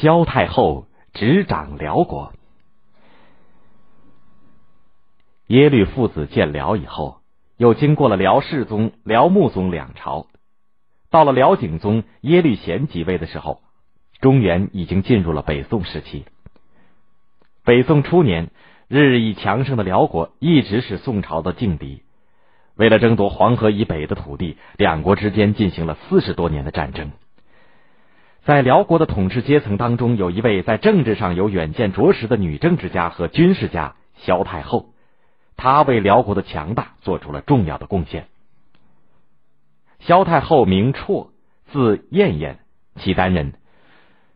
萧太后执掌辽国。耶律父子建辽以后，又经过了辽世宗、辽穆宗两朝，到了辽景宗耶律贤即位的时候，中原已经进入了北宋时期。北宋初年，日益强盛的辽国一直是宋朝的劲敌。为了争夺黄河以北的土地，两国之间进行了四十多年的战争。在辽国的统治阶层当中，有一位在政治上有远见卓识的女政治家和军事家萧太后。她为辽国的强大做出了重要的贡献。萧太后名绰，字燕燕，契丹人，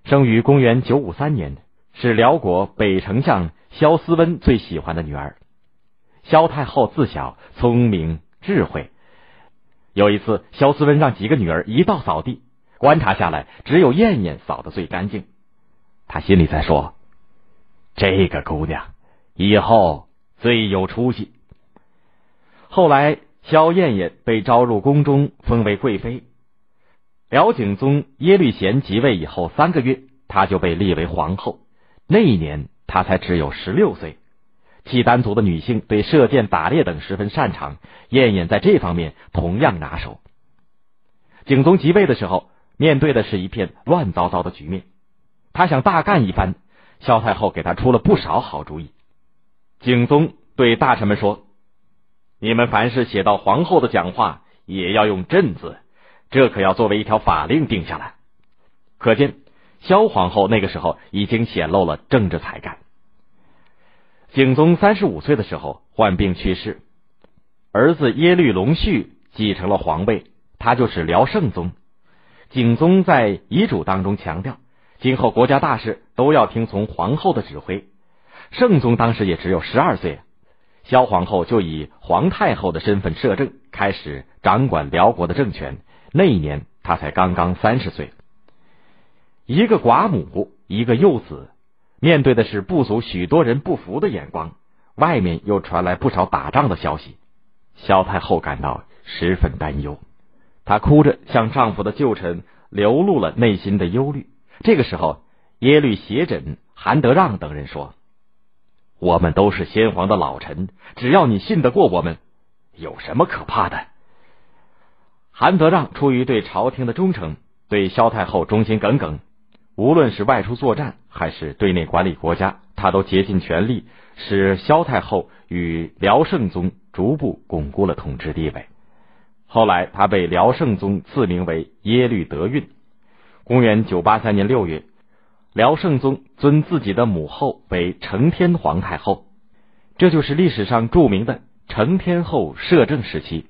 生于公元九五三年，是辽国北丞相萧思温最喜欢的女儿。萧太后自小聪明智慧。有一次，萧思温让几个女儿一道扫地，观察下来，只有燕燕扫的最干净。他心里在说：“这个姑娘以后……”最有出息。后来，萧燕燕被招入宫中，封为贵妃。辽景宗耶律贤即位以后三个月，她就被立为皇后。那一年，她才只有十六岁。契丹族的女性对射箭、打猎等十分擅长，燕燕在这方面同样拿手。景宗即位的时候，面对的是一片乱糟糟的局面，他想大干一番，萧太后给他出了不少好主意。景宗对大臣们说：“你们凡是写到皇后的讲话，也要用‘朕’字，这可要作为一条法令定下来。”可见萧皇后那个时候已经显露了政治才干。景宗三十五岁的时候患病去世，儿子耶律隆绪继承了皇位，他就是辽圣宗。景宗在遗嘱当中强调，今后国家大事都要听从皇后的指挥。圣宗当时也只有十二岁，萧皇后就以皇太后的身份摄政，开始掌管辽国的政权。那一年，她才刚刚三十岁。一个寡母，一个幼子，面对的是部族许多人不服的眼光，外面又传来不少打仗的消息，萧太后感到十分担忧。她哭着向丈夫的旧臣流露了内心的忧虑。这个时候，耶律斜轸、韩德让等人说。我们都是先皇的老臣，只要你信得过我们，有什么可怕的？韩德让出于对朝廷的忠诚，对萧太后忠心耿耿，无论是外出作战还是对内管理国家，他都竭尽全力，使萧太后与辽圣宗逐步巩固了统治地位。后来，他被辽圣宗赐名为耶律德运。公元九八三年六月。辽圣宗尊自己的母后为承天皇太后，这就是历史上著名的承天后摄政时期。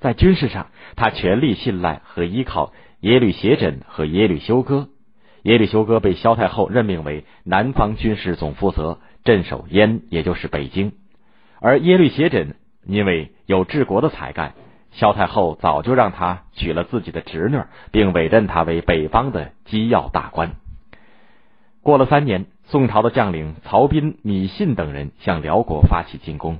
在军事上，他全力信赖和依靠耶律斜轸和耶律休哥。耶律休哥被萧太后任命为南方军事总负责，镇守燕，也就是北京。而耶律斜轸因为有治国的才干，萧太后早就让他娶了自己的侄女，并委任他为北方的机要大官。过了三年，宋朝的将领曹彬、米信等人向辽国发起进攻。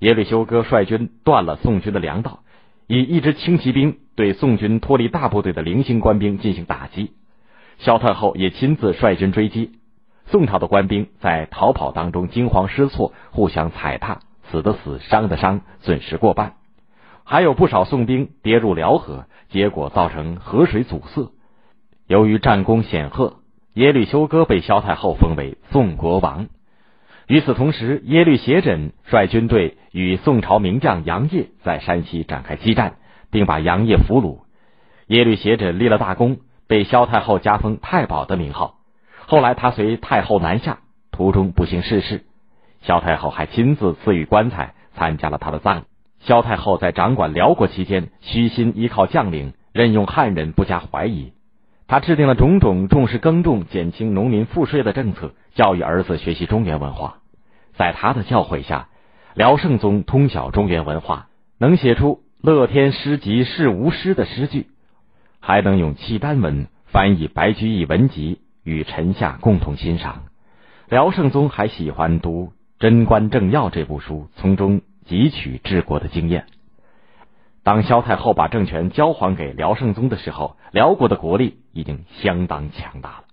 耶律休哥率军断了宋军的粮道，以一支轻骑兵对宋军脱离大部队的零星官兵进行打击。萧太后也亲自率军追击。宋朝的官兵在逃跑当中惊慌失措，互相踩踏，死的死，伤的伤，损失过半。还有不少宋兵跌入辽河，结果造成河水阻塞。由于战功显赫。耶律休哥被萧太后封为宋国王。与此同时，耶律斜轸率军队与宋朝名将杨业在山西展开激战，并把杨业俘虏。耶律斜轸立了大功，被萧太后加封太保的名号。后来，他随太后南下，途中不幸逝世。萧太后还亲自赐予棺材，参加了他的葬礼。萧太后在掌管辽国期间，虚心依靠将领，任用汉人，不加怀疑。他制定了种种重视耕种、减轻农民赋税的政策，教育儿子学习中原文化。在他的教诲下，辽圣宗通晓中原文化，能写出“乐天诗集是无诗”的诗句，还能用契丹文翻译白居易文集与臣下共同欣赏。辽圣宗还喜欢读《贞观政要》这部书，从中汲取治国的经验。当萧太后把政权交还给辽圣宗的时候，辽国的国力已经相当强大了。